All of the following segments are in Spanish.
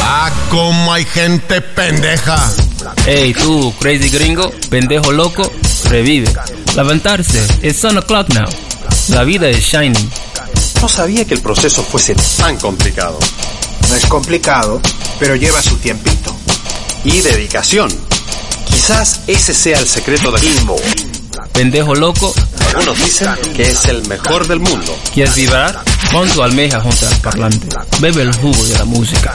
Ah, como hay gente pendeja. Hey, tú, crazy gringo, pendejo loco, revive. Levantarse, it's sun o'clock now. La vida es shining. No sabía que el proceso fuese tan complicado. No es complicado, pero lleva su tiempito. Y dedicación. Quizás ese sea el secreto de Kimbo. Pendejo loco, Algunos dicen que es el mejor del mundo. ¿quieres vibrar? Pon tu almeja junto al parlante. Bebe el jugo de la música.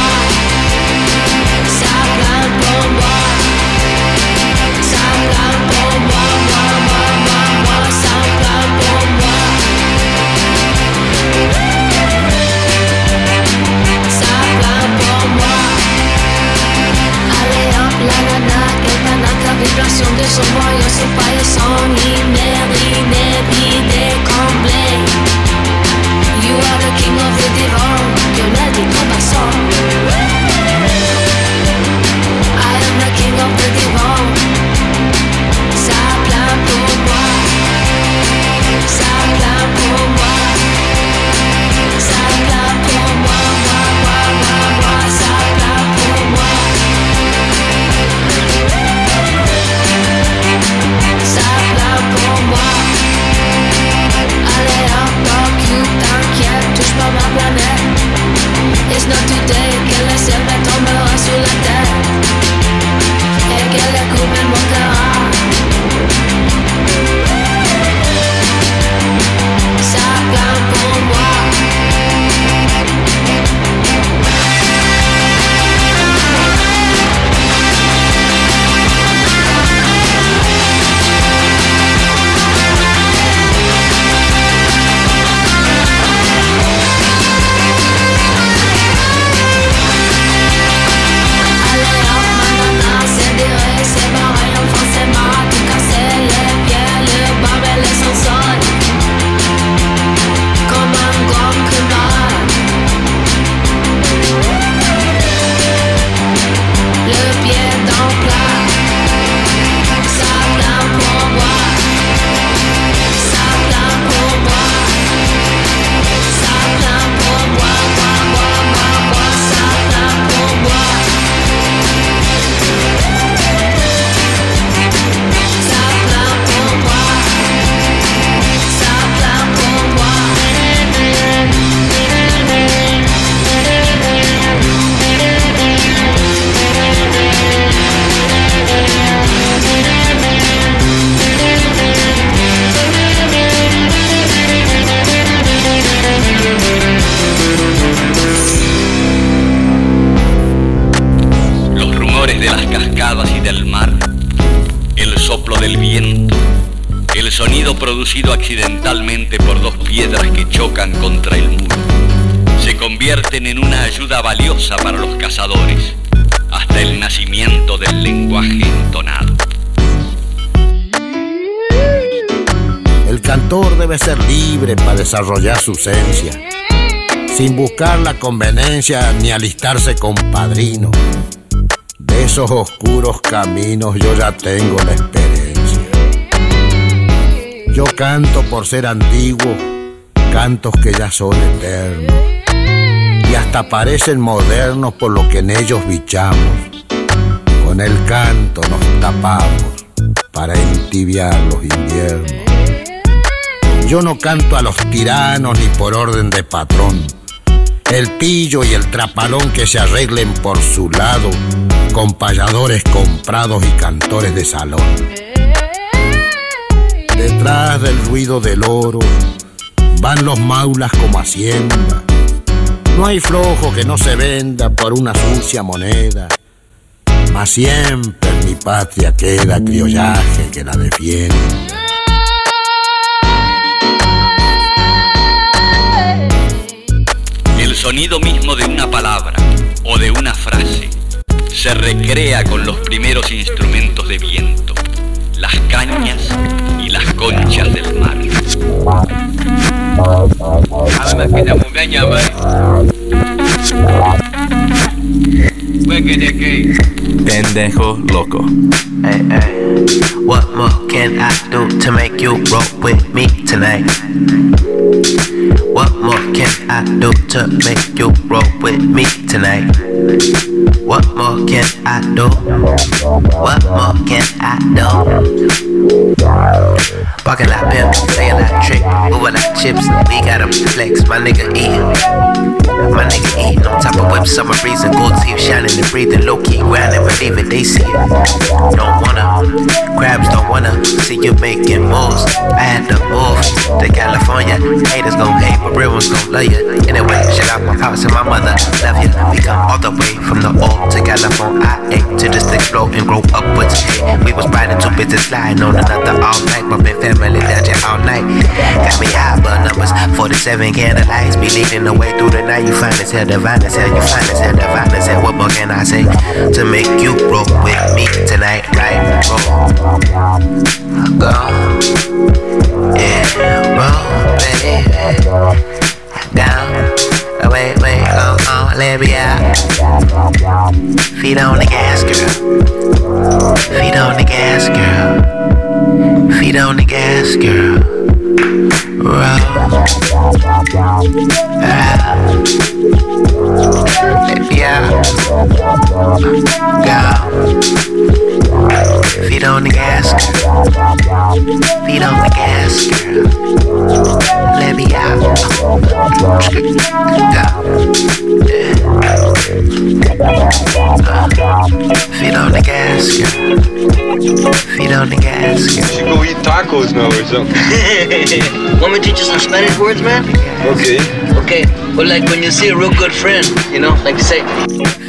desarrollar su esencia, sin buscar la conveniencia ni alistarse con padrino. De esos oscuros caminos yo ya tengo la experiencia. Yo canto por ser antiguo, cantos que ya son eternos, y hasta parecen modernos por lo que en ellos bichamos. Con el canto nos tapamos para entibiar los inviernos. Yo no canto a los tiranos ni por orden de patrón. El pillo y el trapalón que se arreglen por su lado, con payadores comprados y cantores de salón. Detrás del ruido del oro van los maulas como hacienda. No hay flojo que no se venda por una sucia moneda. Mas siempre en mi patria queda criollaje que la defiende. Sonido mismo de una palabra o de una frase se recrea con los primeros instrumentos de viento, las cañas y las conchas del mar. Pendejo loco. Hey, hey. What more can I do to make you roll with me tonight? What more can I do to make you roll with me tonight? What more can I do? What more can I do? Walking like pimp, saying like trick, moving like chips. We got 'em flex, my nigga eating. My nigga eating on top of whip, summer breezing, gold teeth shining and breathing, low key grinding, believe it, they see it. Don't wanna, crabs don't wanna see you making moves. I had to move to California, haters gon' hate, but real ones gon' love you. Anyway, shout out my pops and my mother, love you. We come all the way from the old to California, I ate to just explode and grow upwards. We was riding two bitches sliding on another all night, bumping family 47 candle lights be leading the way through the night. You find it's hell divine as hell. You find it's hell divine as hell. What more can I say to make you broke with me tonight? Right, bro. Go. Yeah, bro, baby. Down. Oh, wait, wait, oh, oh, let me out. Feet on the gas, girl. Feet on the gas, girl. Feet on the gas, girl round. Yeah. Go. Feet on the gas, girl. Feet on the gas, girl. Let me out. Go. Feet on the gas, girl. Feet on the gas, girl. should go eat tacos now or something. Want me to teach you some Spanish words, man? Okay. Okay. Well, like when you see a real good friend, you know, like you say,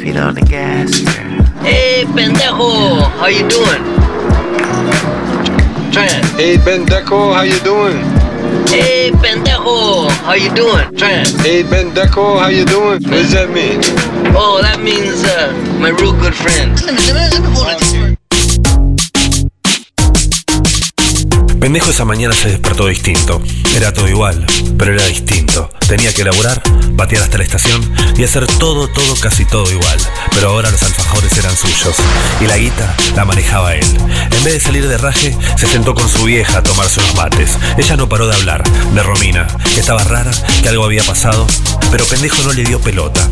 Feet on the gas, girl. Hey, pendejo, how you doing? Try it. Hey Ben Deco, how you doing? Hey, pendejo, how you doing? Try it. Hey Ben Deco, how you doing? What does that mean? Oh, that means uh, my real good friend. Pendejo esa mañana se despertó distinto. Era todo igual, pero era distinto. Tenía que laburar, batear hasta la estación y hacer todo, todo, casi todo igual. Pero ahora los alfajores eran suyos y la guita la manejaba él. En vez de salir de raje, se sentó con su vieja a tomarse unos mates. Ella no paró de hablar, de Romina, que estaba rara, que algo había pasado, pero pendejo no le dio pelota.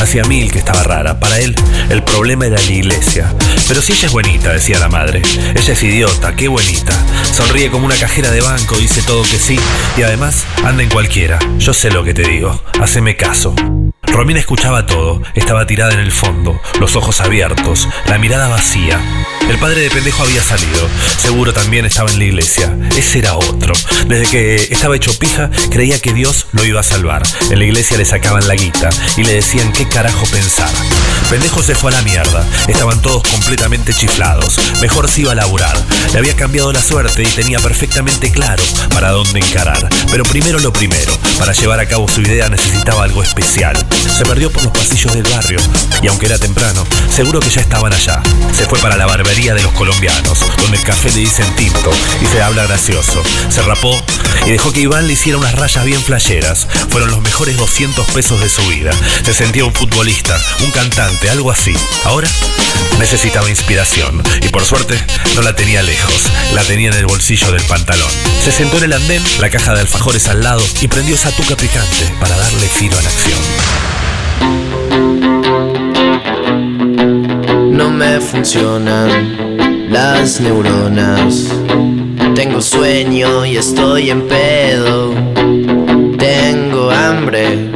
Hacía mil que estaba rara. Para él, el problema era la iglesia. Pero si ella es buenita, decía la madre. Ella es idiota, qué buenita. Sonríe como una cajera de banco, dice todo que sí. Y además, anda en cualquiera. Yo sé lo que te digo. Haceme caso. Romina escuchaba todo, estaba tirada en el fondo, los ojos abiertos, la mirada vacía. El padre de pendejo había salido, seguro también estaba en la iglesia. Ese era otro. Desde que estaba hecho pija, creía que Dios lo iba a salvar. En la iglesia le sacaban la guita y le decían qué carajo pensar. Pendejo se fue a la mierda, estaban todos completamente chiflados. Mejor se iba a laburar. Le había cambiado la suerte y tenía perfectamente claro para dónde encarar. Pero primero lo primero, para llevar a cabo su idea necesitaba algo especial. Se perdió por los pasillos del barrio y aunque era temprano, seguro que ya estaban allá. Se fue para la barbería de los colombianos, donde el café le dicen tinto y se habla gracioso. Se rapó y dejó que Iván le hiciera unas rayas bien flasheras. Fueron los mejores 200 pesos de su vida. Se sentía un futbolista, un cantante, algo así. Ahora necesitaba inspiración y por suerte no la tenía lejos, la tenía en el bolsillo del pantalón. Se sentó en el andén, la caja de alfajores al lado y prendió esa tuca picante para darle filo a la acción. No me funcionan las neuronas. Tengo sueño y estoy en pedo. Tengo hambre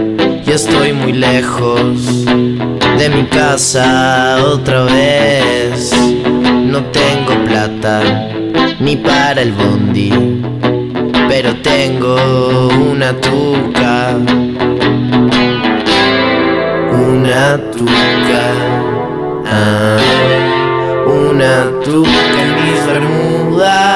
y estoy muy lejos de mi casa otra vez. No tengo plata ni para el bondi, pero tengo una tuca. Una tuca. Una tuca en mis bermudas.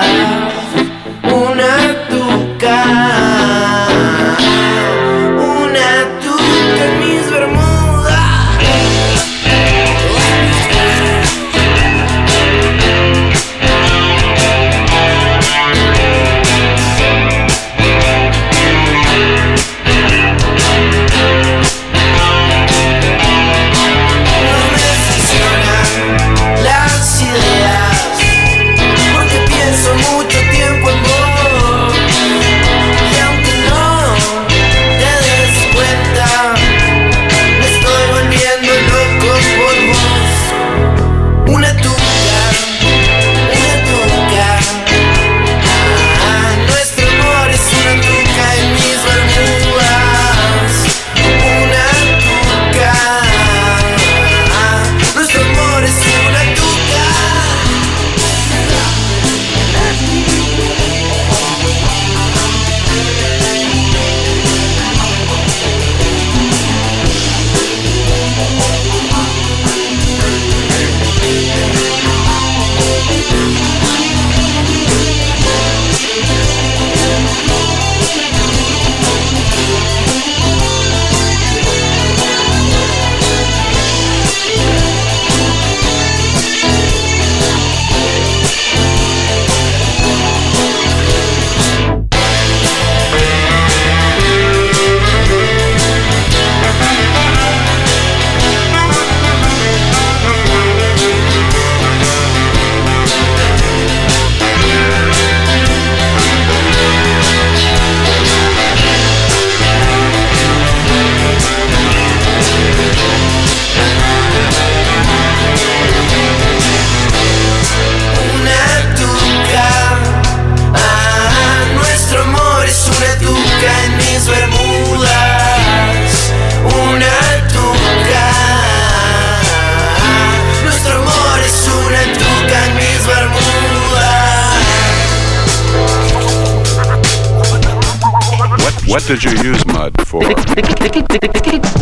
What, did you use mud for?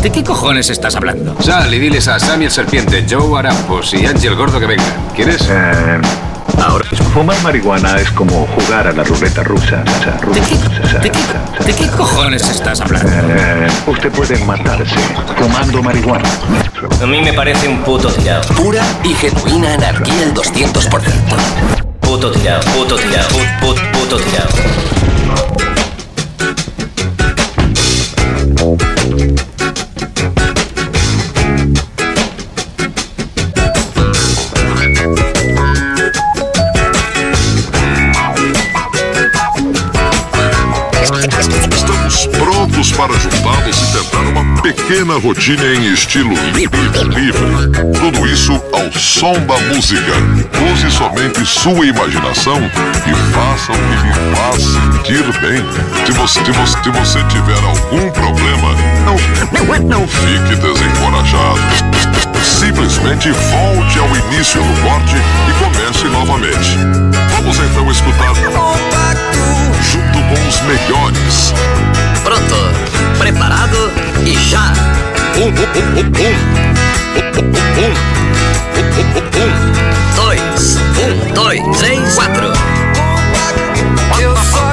¿De qué cojones estás hablando? Sal y diles a Sammy el Serpiente, Joe Arapos y Ángel Gordo que vengan. ¿Quieres? Ahora, fumar marihuana es como jugar a la ruleta rusa. ¿De qué cojones estás hablando? Eh, usted puede matarse fumando marihuana. A mí me parece un puto tirado. Pura y genuina anarquía al 200%. Puto tirado, puto tirado, put, put, puto tirado. Para juntá-los e tentar uma pequena rotina em estilo livre. livre. Tudo isso ao som da música. Use somente sua imaginação e faça o que lhe faz sentir bem. Se você, se você, se você tiver algum problema, não, não fique desencorajado. Simplesmente volte ao início do corte e comece novamente. Vamos então escutar junto com os melhores. Pronto, preparado e já. Um, um, um, um, um. Um, um, um, um. Dois, um, dois, três, quatro. Eu só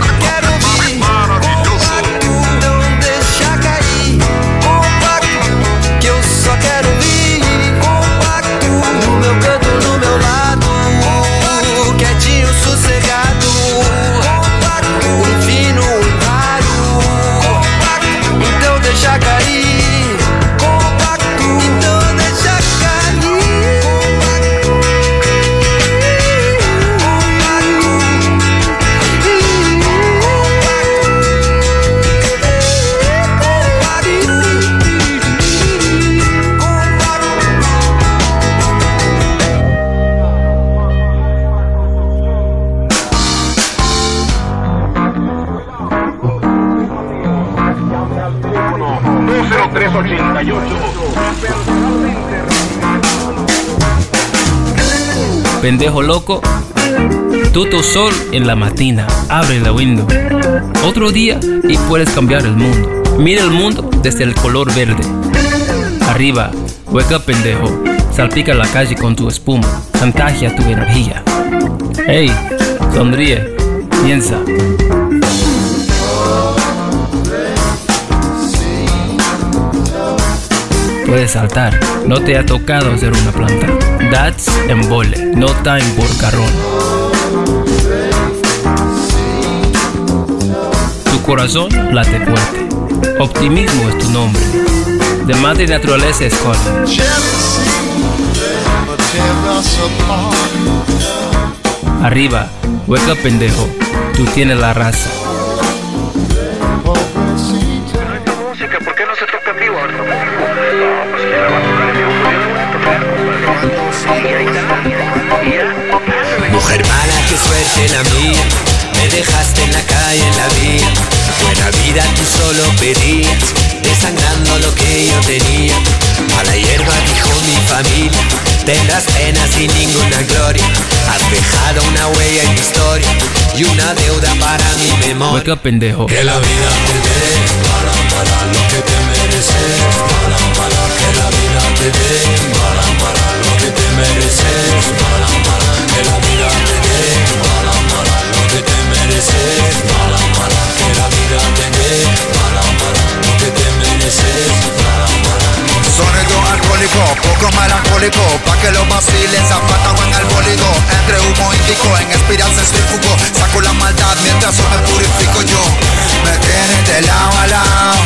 Pendejo loco, tutto sol en la matina, abre la window. Otro día y puedes cambiar el mundo. Mira el mundo desde el color verde. Arriba, up pendejo, salpica la calle con tu espuma, contagia tu energía. Hey, sonríe, piensa. Puedes saltar, no te ha tocado ser una planta. That's embole, no time por carrón. Tu corazón late fuerte. Optimismo es tu nombre. De madre naturaleza escoge. Arriba, hueca pendejo, tú tienes la raza. Mujer mala, qué suerte la mía. Me dejaste en la calle, en la vía. Buena vida tú solo pedías, desangrando lo que yo tenía. Mala hierba dijo mi familia. Tendrás penas sin ninguna gloria. Has dejado una huella en mi historia y una deuda para mi memoria. Hueca pendejo. Que la vida te dé mala, mala lo que te mereces. Mala, mala, que la vida te dé mala, mala lo que te mereces. Mala, mala, que la vida te dé mala, mala lo que te mereces. Mala, mala, que la vida te dé mala, mala lo que te mereces. Mala, mala. Sonido alcohólico, poco melancólico Pa' que lo vacilen, zapatado en el bólido Entre humo índico, en espiral centrífugo Saco la maldad mientras yo me purifico yo Me tienen de lado a lado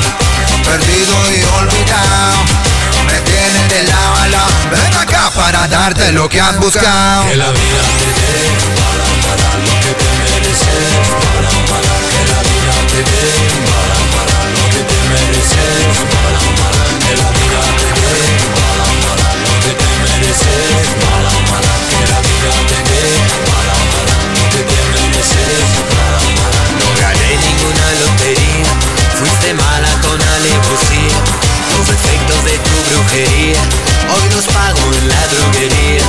Perdido y olvidado Me tienen de lado a lado Ven acá para darte lo que has buscado Que la vida te dé mala, mala lo que te mereces. Mala, mala, que la vida te dé mala, mala lo que te mereces. Mala, mala, que la vida te dé mala, mala lo que te mereces. Mala, mala, que la vida te dé mala, mala lo que te mereces. Mala, mala. No gané ninguna lotería, fuiste mala con alevosía. Los efectos de tu brujería, hoy los pago en la droguería.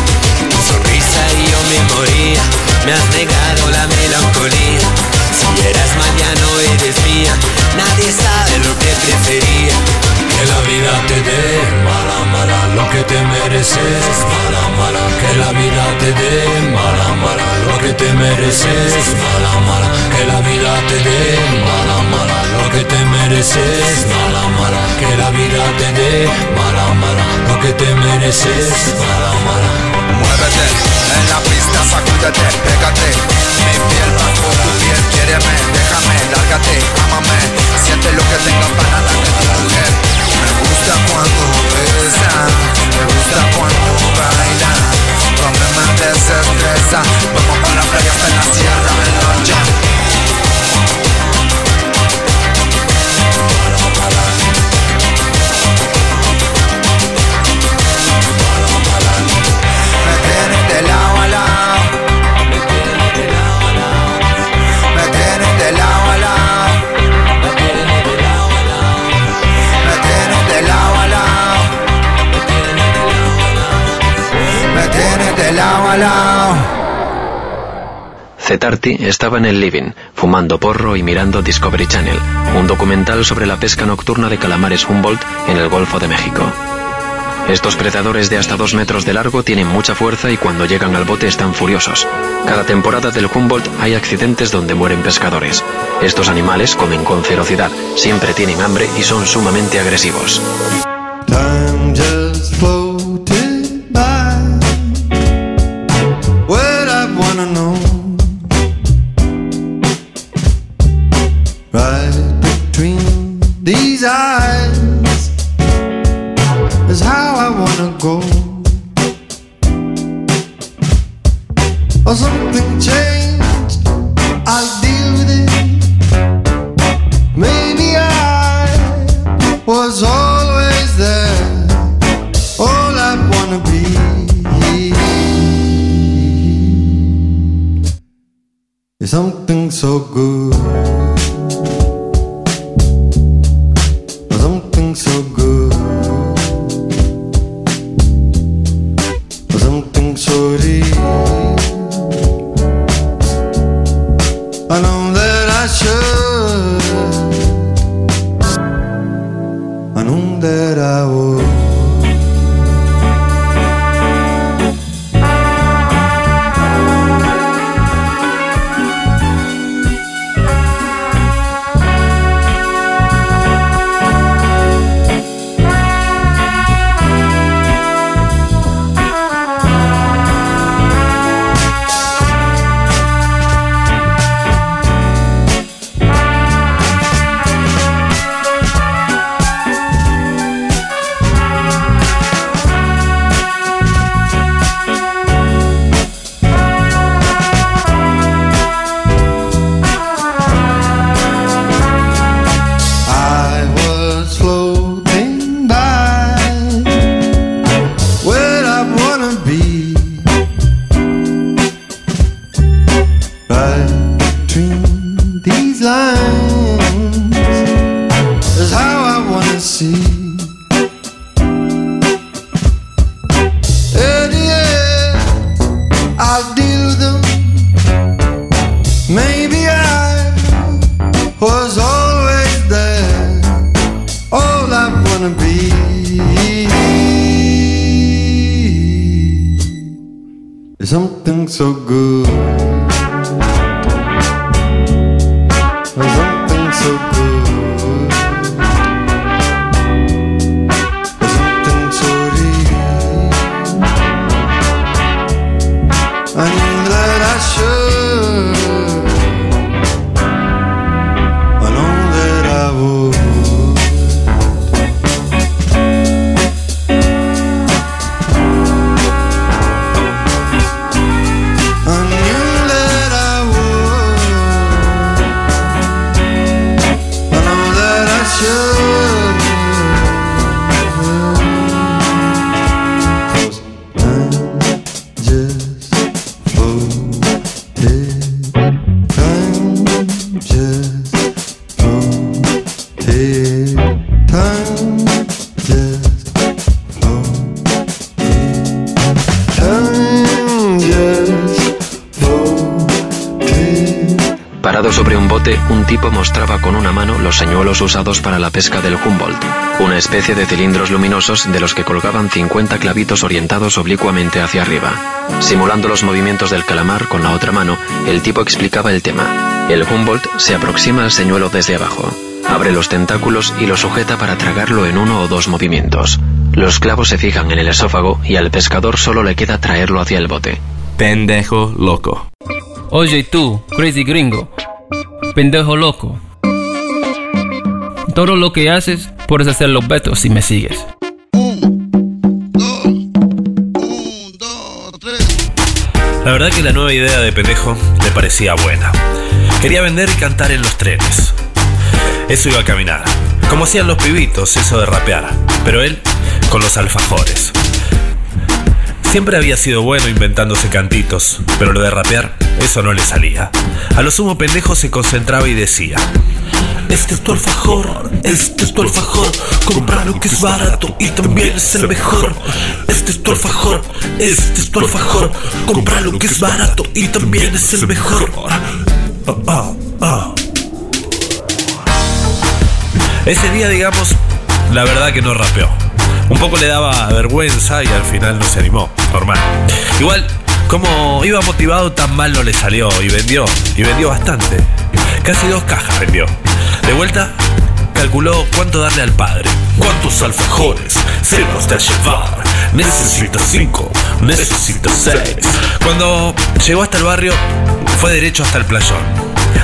Tu sonrisa y yo me moría, me has negado la melancolía. Si eras mañana eres mía, nadie sabe lo que prefería. Que la vida te dé mala, mala lo que te mereces. Mala, mala, que la vida te dé mala, mala lo que te mereces. Mala, mala, que la vida te dé mala, mala lo que te mereces. Mala, mala, que la vida te dé mala, mala lo que te mereces. Mala, mala. Muévete, en la pista sacúdete, pégate Mi piel bajo tu piel, quiéreme, déjame, lárgate, ámame Siente lo que tenga para darte tu mujer gusta cuando besa, me gusta cuando baila. Donde me desestresa, vamos para la playa hasta la sierra, en noche Estaba en el living, fumando porro y mirando Discovery Channel, un documental sobre la pesca nocturna de calamares Humboldt en el Golfo de México. Estos predadores de hasta dos metros de largo tienen mucha fuerza y cuando llegan al bote están furiosos. Cada temporada del Humboldt hay accidentes donde mueren pescadores. Estos animales comen con ferocidad, siempre tienen hambre y son sumamente agresivos. Wanna go. Or something changed, I'll deal with it. Maybe I was always there, all I wanna be. Is something so good, something so good. Mano los señuelos usados para la pesca del Humboldt, una especie de cilindros luminosos de los que colgaban 50 clavitos orientados oblicuamente hacia arriba. Simulando los movimientos del calamar con la otra mano, el tipo explicaba el tema. El Humboldt se aproxima al señuelo desde abajo, abre los tentáculos y lo sujeta para tragarlo en uno o dos movimientos. Los clavos se fijan en el esófago y al pescador solo le queda traerlo hacia el bote. Pendejo loco. Oye tú, crazy gringo, pendejo loco. Todo lo que haces, puedes hacerlo beto si me sigues. La verdad que la nueva idea de pendejo le parecía buena. Quería vender y cantar en los trenes. Eso iba a caminar. Como hacían los pibitos, eso de rapear. Pero él con los alfajores. Siempre había sido bueno inventándose cantitos, pero lo de rapear, eso no le salía. A lo sumo pendejo se concentraba y decía: Este es tu alfajor, este es tu alfajor, compra lo que es barato y también es el mejor. Este es tu alfajor, este es tu alfajor, compra lo que es barato y también es el mejor. Ese día, digamos, la verdad que no rapeó. Un poco le daba vergüenza y al final no se animó. Normal. Igual, como iba motivado, tan mal no le salió y vendió. Y vendió bastante. Casi dos cajas vendió. De vuelta, calculó cuánto darle al padre. ¿Cuántos alfajores se los de llevar? Necesita cinco, necesita seis. Cuando llegó hasta el barrio, fue derecho hasta el playón.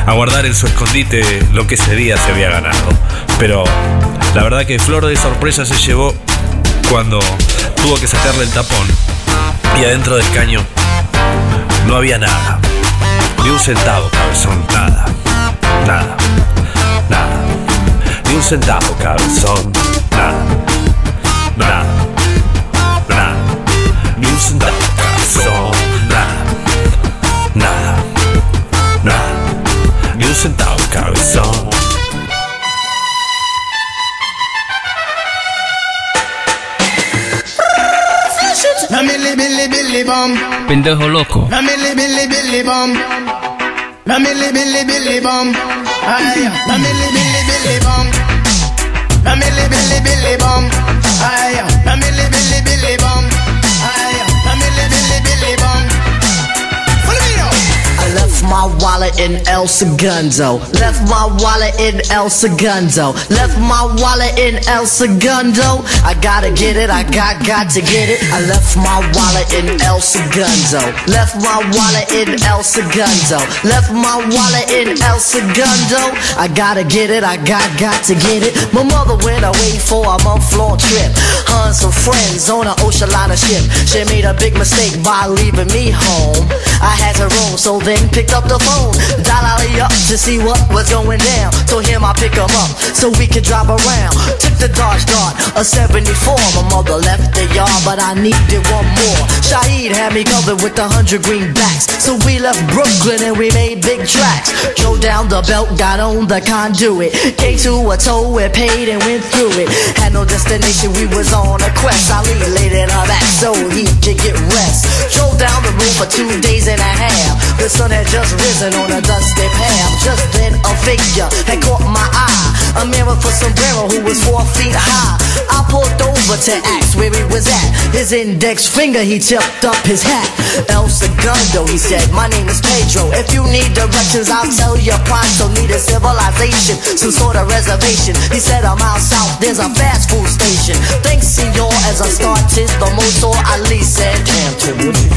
A guardar en su escondite lo que ese día se había ganado. Pero la verdad que flor de sorpresa se llevó cuando tuvo que sacarle el tapón y adentro del caño no había nada. Ni un centavo, cabezón, nada. Nada. Ni un centavo, cabezón, nada. Nada. Nada. Ni un centavo, cabezón. Nada. Nada. Ni un centavo, cabezón. La milli billy billy bum. Pendejo loco. La billy billy bum. Aye. La billy billy bum. La billy billy bum. Aye. Billy billy bum. in El Segundo. Left my wallet in El Segundo. Left my wallet in El Segundo. I gotta get it, I got got to get it. I left my wallet in El Segundo. Left my wallet in El Segundo. Left my wallet in El Segundo. I gotta get it, I got got to get it. My mother went away for a month long trip. Her some friends on an ocean liner ship. She made a big mistake by leaving me home. I had to roam, so then picked up the phone. Dial Ali up to see what was going down. Told him I'd pick him up so we could drive around. The Dodge Dart, a 74. My mother left the yard, but I needed one more. Shaheed had me covered with a hundred greenbacks. So we left Brooklyn and we made big tracks. Drove down the belt, got on the conduit. Came to a toll, we paid and went through it. Had no destination, we was on a quest. Ali laid it on back so he could get rest. Drove down the road for two days and a half. The sun had just risen on a dusty path. Just then a figure had caught my eye. A with a sombrero who was four feet high. I pulled over to ask where he was at. His index finger, he tipped up his hat. El Segundo, he said, my name is Pedro. If you need directions, I'll tell you pronto. Need a civilization, some sort of reservation. He said, a mile south, there's a fast food station. Thanks, senor, as I started the motor, Ali said, Damn,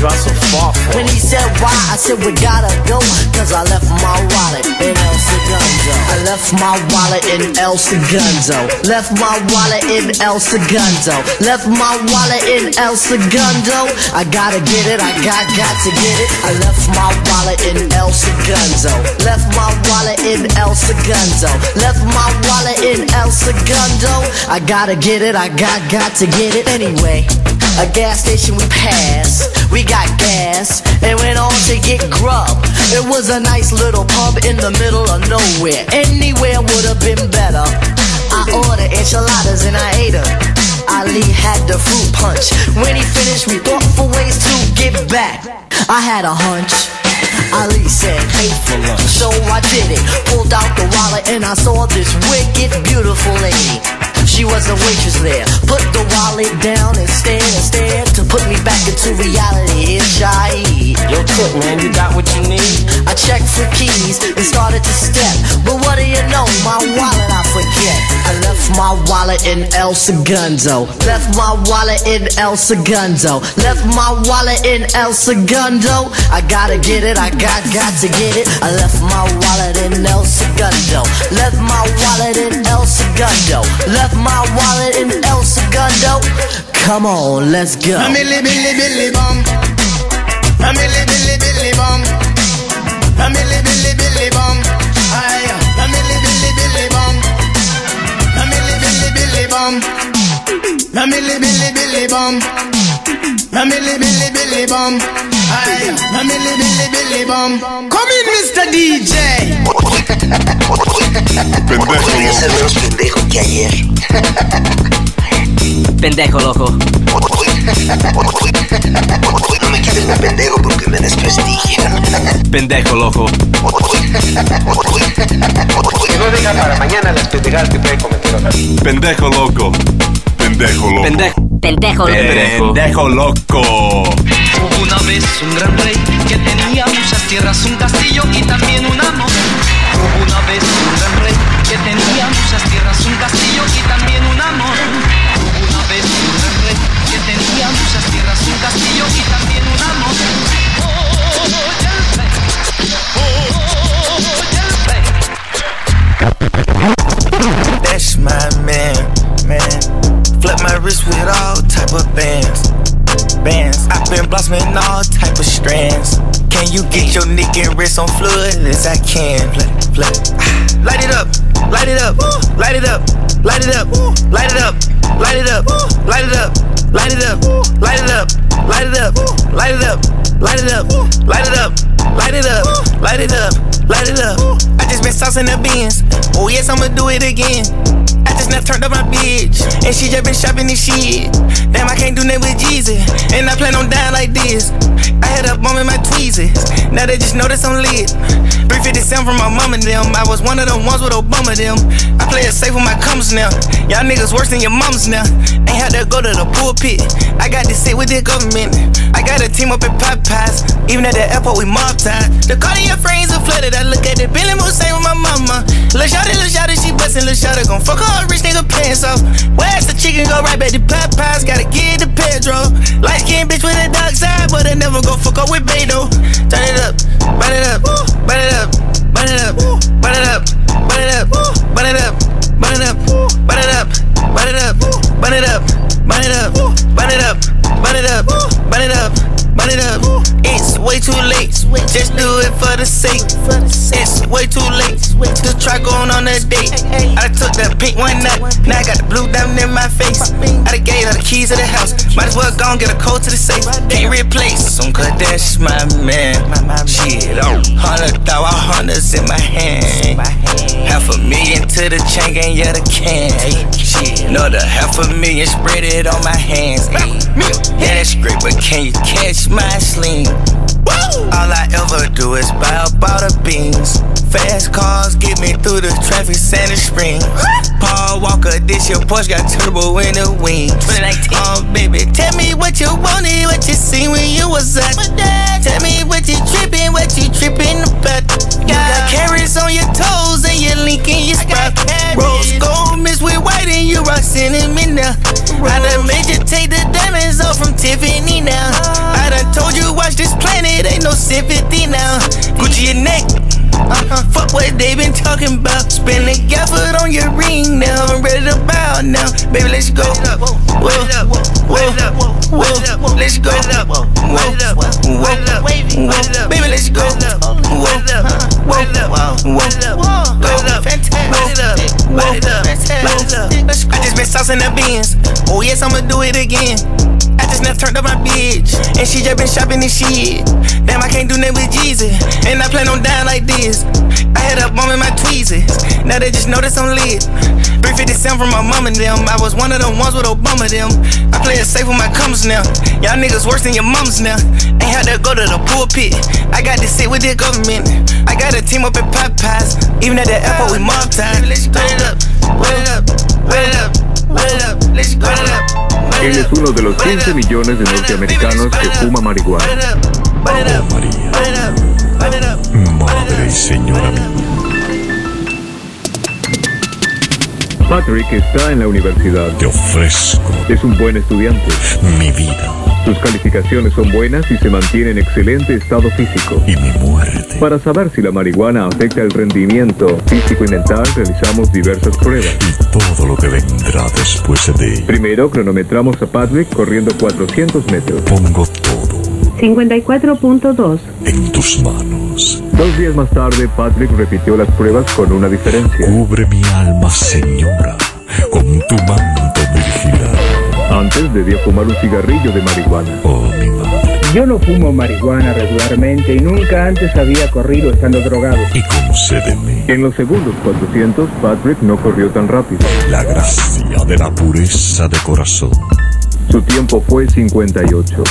drive so far for? When he said why, I said, we gotta go. Cause I left my wallet in El Segundo. I left my wallet in El Segundo. Left my wallet in El Segundo. Left my wallet in El Segundo. I gotta get it, I got got to get it. I left my wallet in El Segundo. Left my wallet in El Segundo. Left my wallet in El Segundo. I gotta get it, I got got to get it anyway. A gas station we passed, we got gas and went on to get grub. It was a nice little pub in the middle of nowhere. Anywhere would have been better. I ordered enchiladas and I ate them. Ali had the fruit punch. When he finished, we thought for ways to get back. I had a hunch. Ali said, pay for lunch. So I did it. Pulled out the wallet and I saw this wicked, beautiful lady. She was a waitress there. Put the wallet down and stared and stared to put me back into reality. It's Shaheed. Yo, tip, man, you got what you need. I checked for keys and started to step. But what do you know? My wallet I forget. I left my wallet in El Segundo. Left my wallet in El Segundo. Left my wallet in El Segundo. I gotta get it, I got got to get it. I left my wallet in El Segundo. Left my wallet in El Segundo. Left my wallet in El Segundo. Come on, let's go. A milli billy billy bum. A milli billy billy bum. A milli billy billy bum. A milli billy billy bum. A milli billy billy bum. Aye. A milli billy billy bum. Come in, Mr. DJ. Podría ser menos pendejo que ayer. Pendejo, loco. No me quites de pendejo porque me desprestigian. Pendejo, loco. Que no diga para mañana las pendejadas que puede cometer otra. Pendejo, loco. Pendejo loco. Pendejo. Pendejo. Pendejo, loco. Hubo una vez un gran rey que tenía muchas tierras, un castillo y también un amor. Hubo una vez un gran rey que tenía my man, man. Flip my wrist with all type of bands, bands. I've been blossoming all type of strands. Can you get your neck and wrist on flood as I can? Flip, flip. Ah, Light it up, light it up, light it up, light it up, light it up, light it up, light it up, light it up, light it up, light it up, light it up, light it up, light it up, light it up, light it up, light it up. I just been saucing the beans. Oh yes, I'ma do it again. I just now turned up my bitch, and she just been shopping this shit. Damn, I can't do nothing with Jesus, and I plan on dying like this. I had a bum in my tweezers, now they just know that I'm lit. 357 from my mom and them. I was one of them ones with Obama them. I play it safe with my comes now. Y'all niggas worse than your moms now. Ain't had to go to the pulpit. I got to sit with the government. I got a team up at Popeyes. Even at the airport, we mob tied. The car in your friends are flooded. I look at the Billy Moussaint with my mama. Lil' shawty, lil' shawty, she bustin', lil' shawty gon' fuck her rich nigga pants off. Where's the chicken go right back to Popeyes? Gotta get the Pedro. Light skin bitch with a dark side, but I never go fuck up with Beto. Turn it up, burn it up, burn it up, burn it up, burn it up, burn it up, burn it up, burn it up, burn it up, burn it up, burn it up, burn it up, burn it up, burn it up, burn it up, burn it up. It's way too late. Just do it for the sake. It's way too late to try going on a date. I took that pink one up. Now I got the blue diamond in my face. I done gave her the keys to the house. Might as well go and get a code to the safe. Can't replace. Some Kardashian's my man. Shit, oh. hundred thousand hundreds in my hand. Half a million to the chain gang, yeah the can. Shit, half a million spread it on my hands. Yeah, that's great, but can you catch my? All I ever do is buy a bottle of beans. Fast cars get me through the traffic, Santa Springs. Paul Walker, this your Porsche got turbo in the wings. 2019. Oh, um, baby, tell me what you wanted, what you seen when you was at. Tell me what you tripping, what you tripping about. You got carrots on your toes and your link in your spot. Rose gold mixed with white and you rock cinnamon now. I done made you take the diamonds off from Tiffany now. I done told you watch this planet, ain't no sympathy now. Gucci your neck. Uh-huh. Fuck what they been talking about. Spin the gafford on your ring now. I'm ready to bow now. Baby, let's go. Whoa, whoa, whoa, whoa. Let's go. Whoa, whoa. Baby, let's go. Whoa, whoa, whoa. Go. Fantastic. Whoa, fantastic. I just been saucing the beans. Oh yes, I'ma do it again. I just now turned up my bitch, and she just been shopping this shit. Damn, I can't do nothing with Jesus, and I plan on dying like this. I had a bum in my tweezers, now they just know that I'm lit. 357 from my mom and them. I was one of them ones with Obama them. I play it safe with my comes now. Y'all niggas worse than your moms now. Ain't had to go to the pulpit. I got to sit with the government. I got a team up at Popeyes. Even at the airport, we mob time. Let's turn it up, run it up, run it up, run it up. Let's go it up. Él es uno de los 15 millones de norteamericanos que fuma marihuana. Madre y señora mía. Patrick está en la universidad. Te ofrezco Es un buen estudiante. mi vida Sus calificaciones son buenas y se mantiene en excelente estado físico. y mi muerte. Para saber si la marihuana afecta el rendimiento físico y mental, realizamos diversas pruebas. Y todo lo que vendrá después de Primero, cronometramos a Patrick corriendo 400 metros. Pongo todo 54.2. en tus manos. Dos días más tarde, Patrick repitió las pruebas con una diferencia. Cubre mi alma, señora, con tu manto virginal. Antes debía fumar un cigarrillo de marihuana. Oh, mi madre. Yo no fumo marihuana regularmente y nunca antes había corrido estando drogado. Y concédeme En los segundos 400, Patrick no corrió tan rápido. la gracia de la pureza de corazón, Su tiempo fue 58,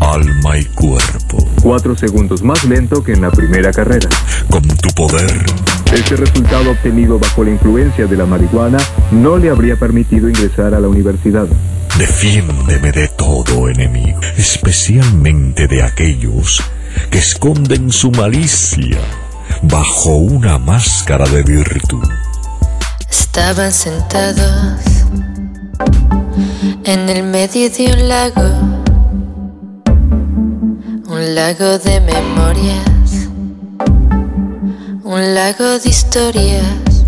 alma y cuerpo. cuatro segundos más lento que en la primera carrera. Con tu poder, Este resultado obtenido bajo la influencia de la marihuana no le habría permitido ingresar a la universidad. defiéndeme de todo enemigo, especialmente de aquellos que esconden su malicia bajo una máscara de virtud. Estaban sentados en el medio de un lago, un lago de memorias, un lago de historias,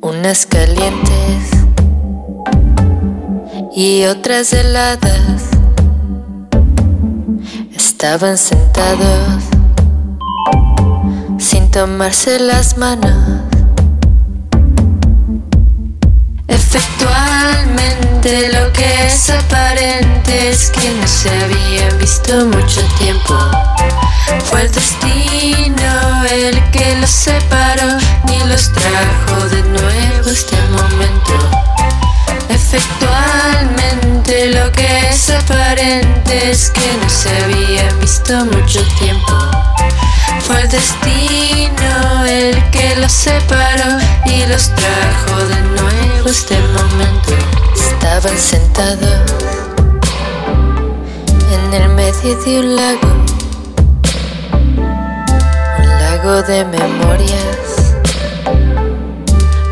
unas calientes y otras heladas. Estaban sentados sin tomarse las manos. Efectualmente de lo que es aparente es que no se habían visto mucho tiempo. Fue el destino el que los separó y los trajo de nuevo este momento. Efectualmente lo que es aparente es que no se habían visto mucho tiempo. Fue el destino el que los separó y los trajo de nuevo este momento. Estaban sentados en el medio de un lago, un lago de memorias,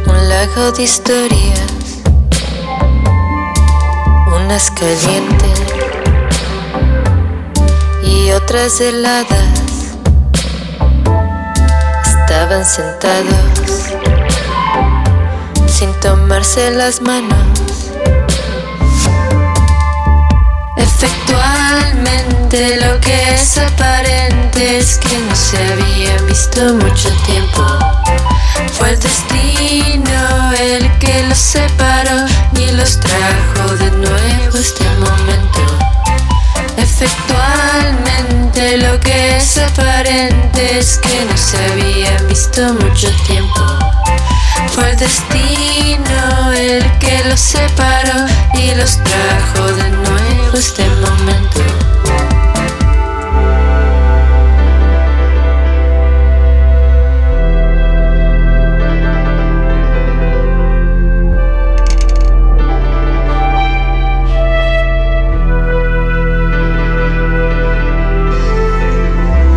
un lago de historias, unas calientes y otras heladas. Estaban sentados sin tomarse las manos. Efectualmente lo que es aparente es que no se habían visto mucho tiempo. Fue el destino el que los separó y los trajo de nuevo este momento. Efectualmente lo que es aparente es que no se habían visto mucho tiempo. Fue el destino el que los separó y los trajo de nuevo este momento.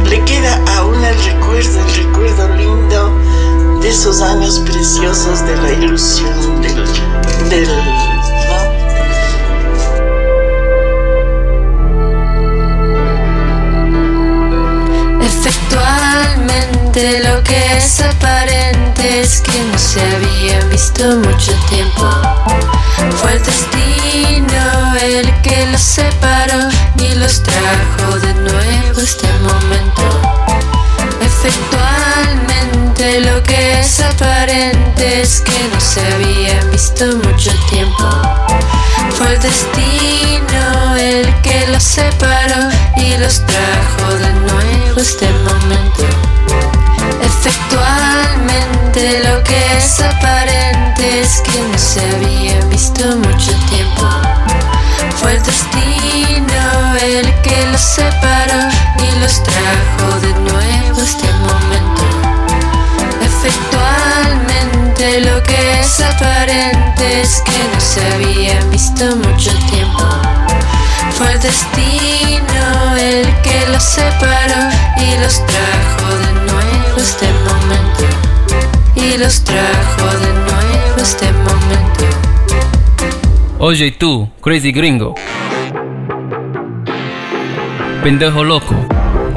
Le queda aún el recuerdo, el recuerdo lindo de esos años preciosos de la ilusión, Lo que es aparente es que no se habían visto mucho tiempo. Fue el destino el que los separó y los trajo de nuevo este momento. Efectualmente lo que es aparente es que no se habían visto mucho tiempo. Fue el destino el que los separó y los trajo de nuevo este momento. Que es aparente es que no se habían visto mucho tiempo. Fue el destino el que los separó y los trajo de nuevo este momento. Efectualmente lo que es aparente es que no se habían visto mucho tiempo. Fue el destino el que los separó y los trajo de nuevo este momento. Y los trajo de nuevo este momento. Oye tú, crazy gringo. Pendejo loco.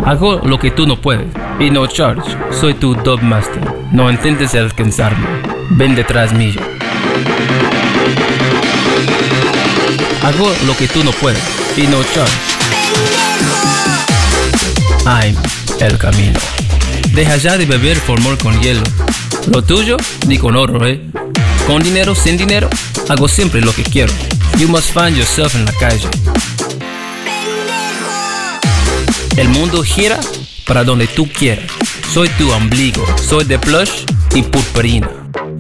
Hago lo que tú no puedes. Y no charge. Soy tu dub master. No intentes alcanzarme. Ven detrás mío. Hago lo que tú no puedes. Y no charge. I'm el camino. Deja ya de beber formol con hielo. Lo tuyo, ni con oro, eh. Con dinero, sin dinero, hago siempre lo que quiero. You must find yourself en la calle. El mundo gira para donde tú quieras. Soy tu ombligo, soy de plush y purpurina.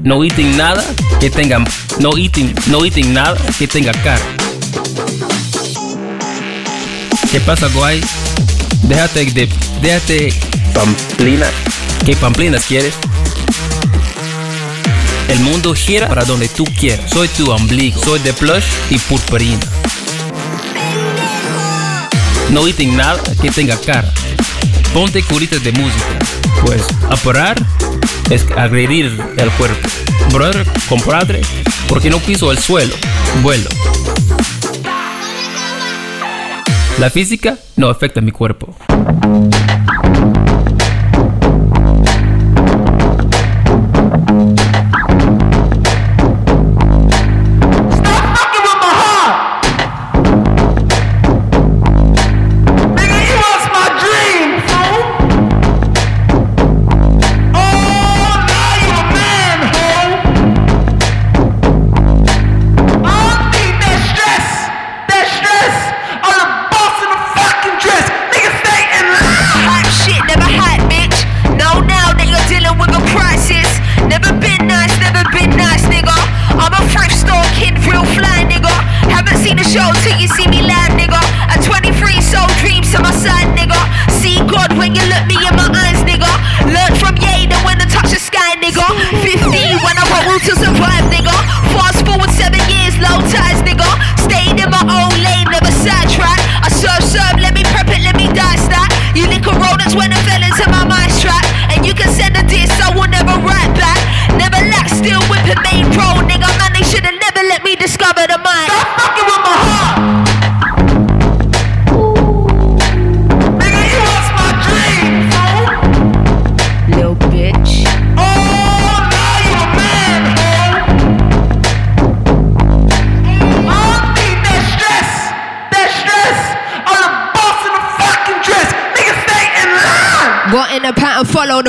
No eating nada que tenga, no eating, no eating nada que tenga cara. ¿Qué pasa, guay? Déjate de, déjate pamplinas. ¿Qué pamplinas quieres? El mundo gira para donde tú quieras. Soy tu ombligo, soy de plush y purpurina. No eating nada que tenga cara. Ponte curitas de música. Pues apurar es agredir el cuerpo. Brother, compadre, porque no piso el suelo, vuelo. La física no afecta mi cuerpo.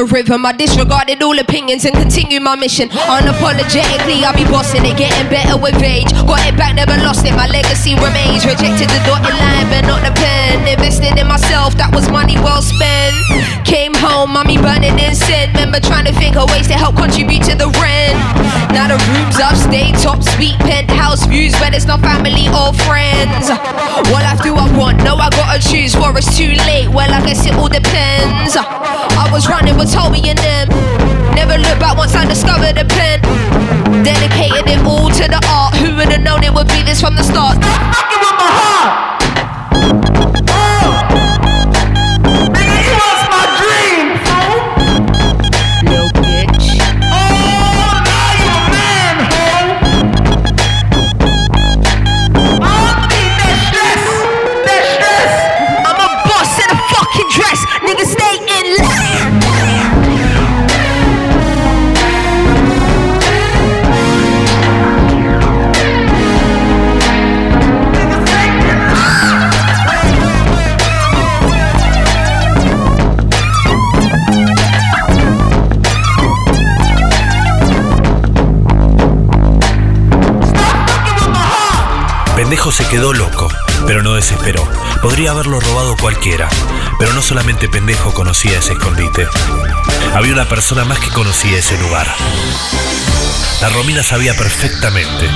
Rhythm. I disregarded all opinions and continue my mission. Unapologetically, I'll be bossing it, getting better with age. Got it back, never lost it. My legacy remains. Rejected the dotted line, but not the pen. Invested in myself, that was money well spent. Came home, mommy burning incense. Remember trying to think of ways to help contribute to the rent. Now the rooms upstate, top suite, penthouse views, but it's not family or friends. What life do I want? No, I gotta choose, for it's too late. Well, I guess it all depends. I was running with Toby and them. Never looked back once I discovered the pen. Dedicated it all to the art. Who would have known it would be this from the start? Se quedó loco, pero no desesperó. Podría haberlo robado cualquiera, pero no solamente Pendejo conocía ese escondite. Había una persona más que conocía ese lugar. La Romina sabía perfectamente,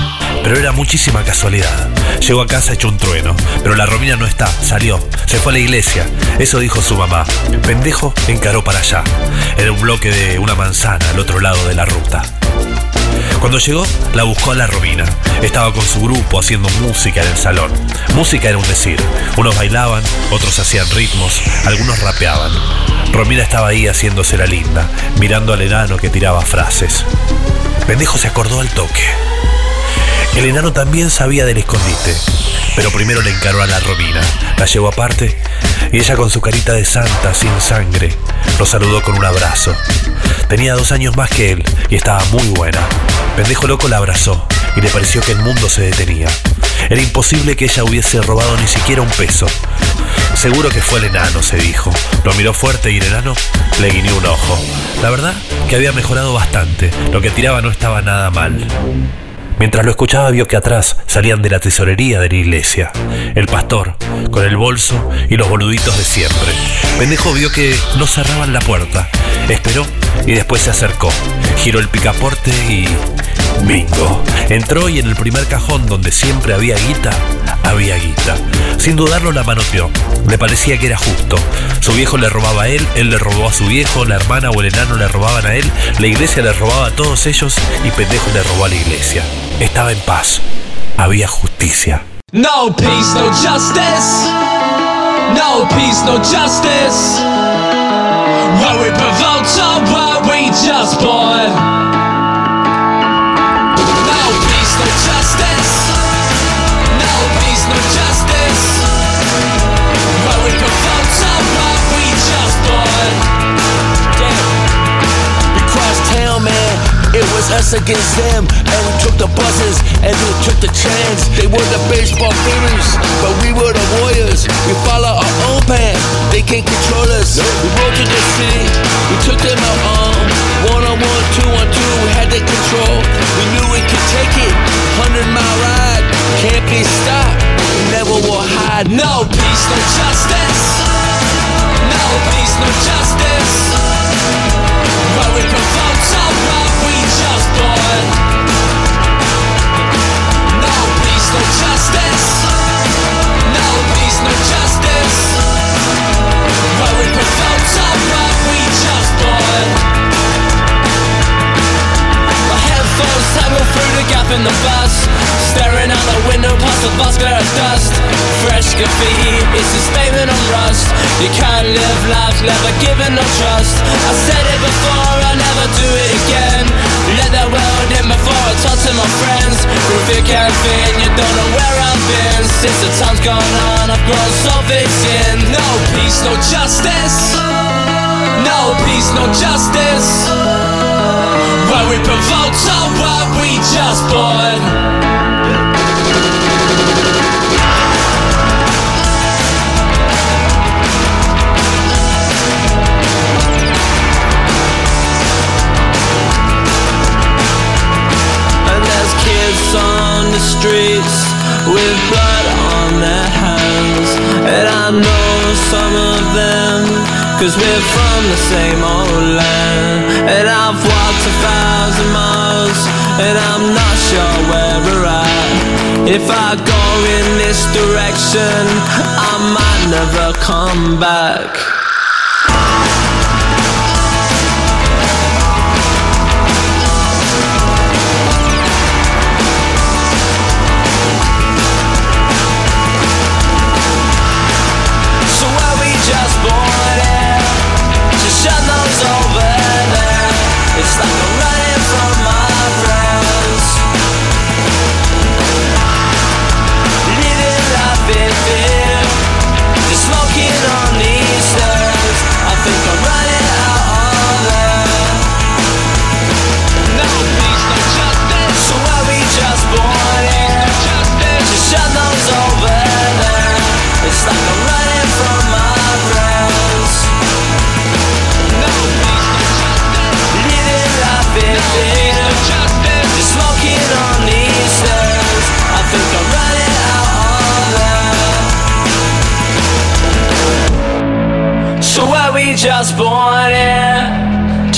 pero era muchísima casualidad. Llegó a casa hecho un trueno, pero la Romina no está, salió, se fue a la iglesia. Eso dijo su mamá. Pendejo encaró para allá. Era un bloque de una manzana al otro lado de la ruta. Cuando llegó, la buscó a la Romina. Estaba con su grupo haciendo música en el salón. Música era un decir. Unos bailaban, otros hacían ritmos, algunos rapeaban. Romina estaba ahí haciéndose la linda, mirando al enano que tiraba frases. Pendejo se acordó al toque. El enano también sabía del escondite, pero primero le encaró a la Romina, la llevó aparte y ella con su carita de santa sin sangre lo saludó con un abrazo. Tenía dos años más que él y estaba muy buena. Pendejo loco la abrazó y le pareció que el mundo se detenía. Era imposible que ella hubiese robado ni siquiera un peso. Seguro que fue el enano, se dijo. Lo miró fuerte y el enano le guiñó un ojo. La verdad que había mejorado bastante. Lo que tiraba no estaba nada mal. Mientras lo escuchaba vio que atrás salían de la tesorería de la iglesia. El pastor, con el bolso y los boluditos de siempre. Pendejo vio que no cerraban la puerta. Esperó y después se acercó. Giró el picaporte y... Bingo. Entró y en el primer cajón donde siempre había guita, había guita. Sin dudarlo la manoteó. Le parecía que era justo. Su viejo le robaba a él, él le robó a su viejo, la hermana o el enano le robaban a él, la iglesia le robaba a todos ellos y pendejo le robó a la iglesia. Estaba en paz. Había justicia. No no. No no we provoked or we just. Us against them, and we took the buses, and we took the trains. They were the baseball theories, but we were the warriors. We follow our own path, they can't control us. We rode to the city, we took them out on one on one, two on two. We had the control, we knew we could take it. Hundred mile ride, can't be stopped. We never will hide. No peace, no justice. No peace, no justice. What we provoked or what we just in the bus. Staring out the window past the bus clear of dust. Fresh graffiti, it's a statement on rust. You can't live life never given no trust. I said it before, I'll never do it again. Let the world in before I talk to my friends. Proof you can't fit, you don't know where I've been. Since the time's gone on, I've grown so fixin'. No peace, no justice. No peace, no justice. Where we provoke so what we just bought. Streets with blood on their hands. And I know some of them, cause we're from the same old land. And I've walked a thousand miles, and I'm not sure where we're at. If I go in this direction, I might never come back.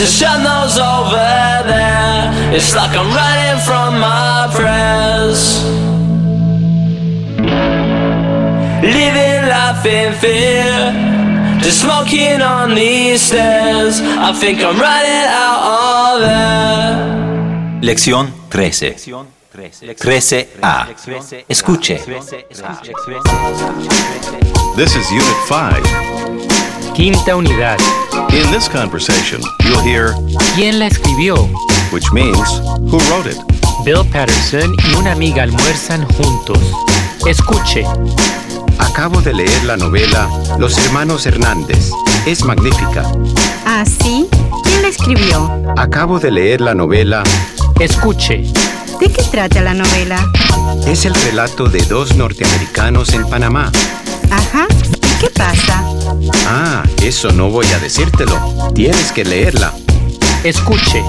To shut those over there? It's like I'm running from my prayers. Living life in fear. Just smoking on these stairs. I think I'm running out of there. Lección 13. 13A. Escuche. This is Unit 5. Quinta unidad. In this conversation, you'll hear ¿Quién la escribió? which means who wrote it. Bill Patterson y una amiga almuerzan juntos. Escuche. Acabo de leer la novela Los Hermanos Hernández. Es magnífica. ¿Ah, sí? ¿Quién la escribió? Acabo de leer la novela Escuche. ¿De qué trata la novela? Es el relato de dos norteamericanos en Panamá. Ajá. ¿Y qué pasa? Ah, eso no voy a decírtelo. Tienes que leerla. Escuche.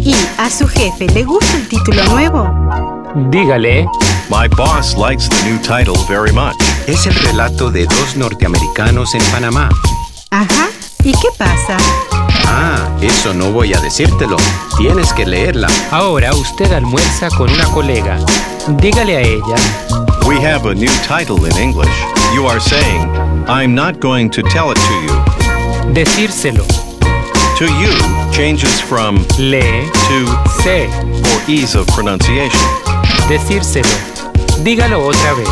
¿Y a su jefe le gusta el título nuevo? Dígale. My boss likes the new title very much. Es el relato de dos norteamericanos en Panamá. Ajá. ¿Y qué pasa? Ah, eso no voy a decírtelo. Tienes que leerla. Ahora usted almuerza con una colega. Dígale a ella. We have a new title in English. You are saying, I'm not going to tell it to you. Decírselo. To you changes from Le. to Se. for ease of pronunciation. Decírselo. Dígalo otra vez.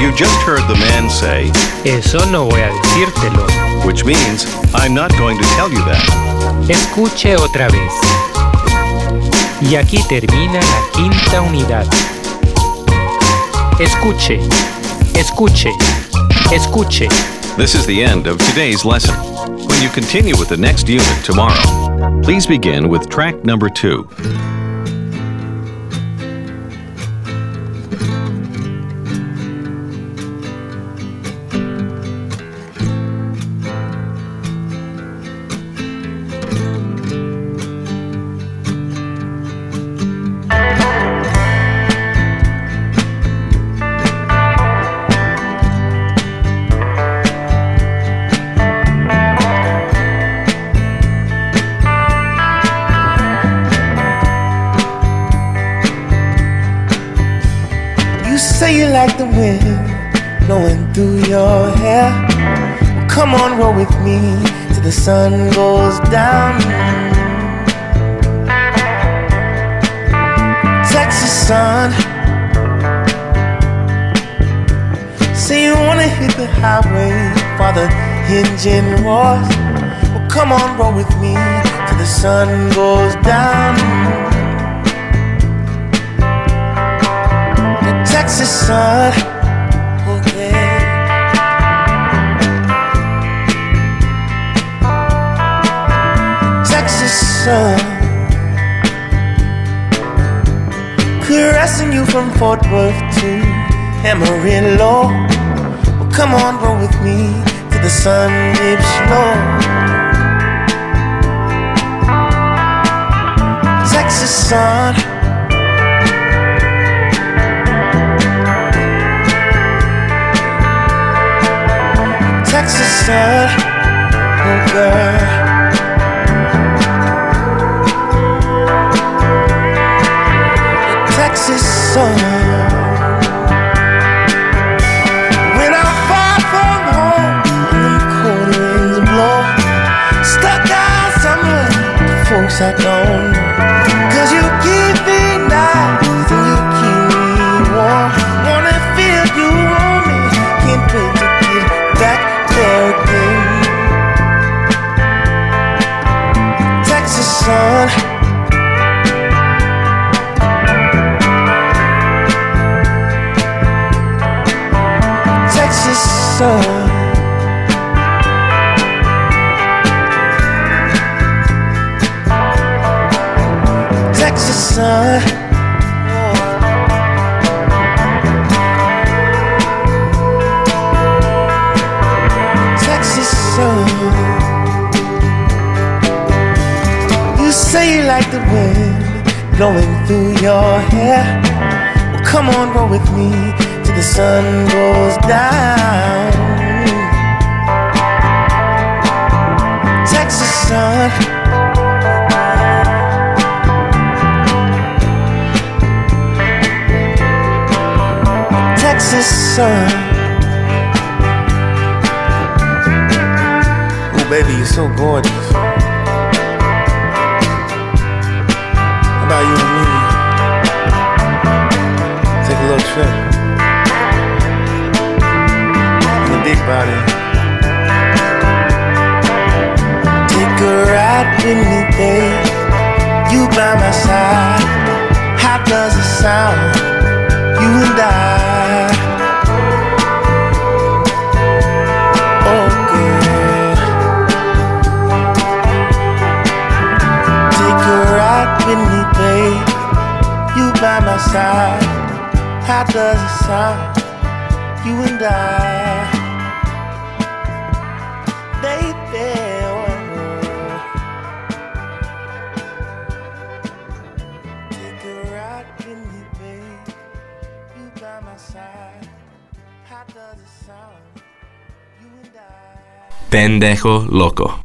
You just heard the man say, Eso no voy a decírtelo. which means, I'm not going to tell you that. Escuche otra vez. Y aquí termina la quinta unidad. Escuche. Escuche. Escuche. This is the end of today's lesson. When you continue with the next unit tomorrow, please begin with track number two. Hit the highway while the engine roars. Well, come on, roll with me till the sun goes down. The Texas sun. Texas sun. Caressing you from Fort Worth to Amarillo. Come on, roll with me to the sun dips low. Texas sun. Texas sun. Oh, girl. Texas sun. Sun. Texas sun. You say you like the wind blowing through your hair. Well, come on, roll with me till the sun goes down. Texas sun. Sun. Oh, baby, you're so gorgeous. How about you and me? Take a little trip. In the big body. Take a ride with me, babe. You by my side. How does it sound? You and I. Side. How does it sound? You and I. Baby. Pendejo loco.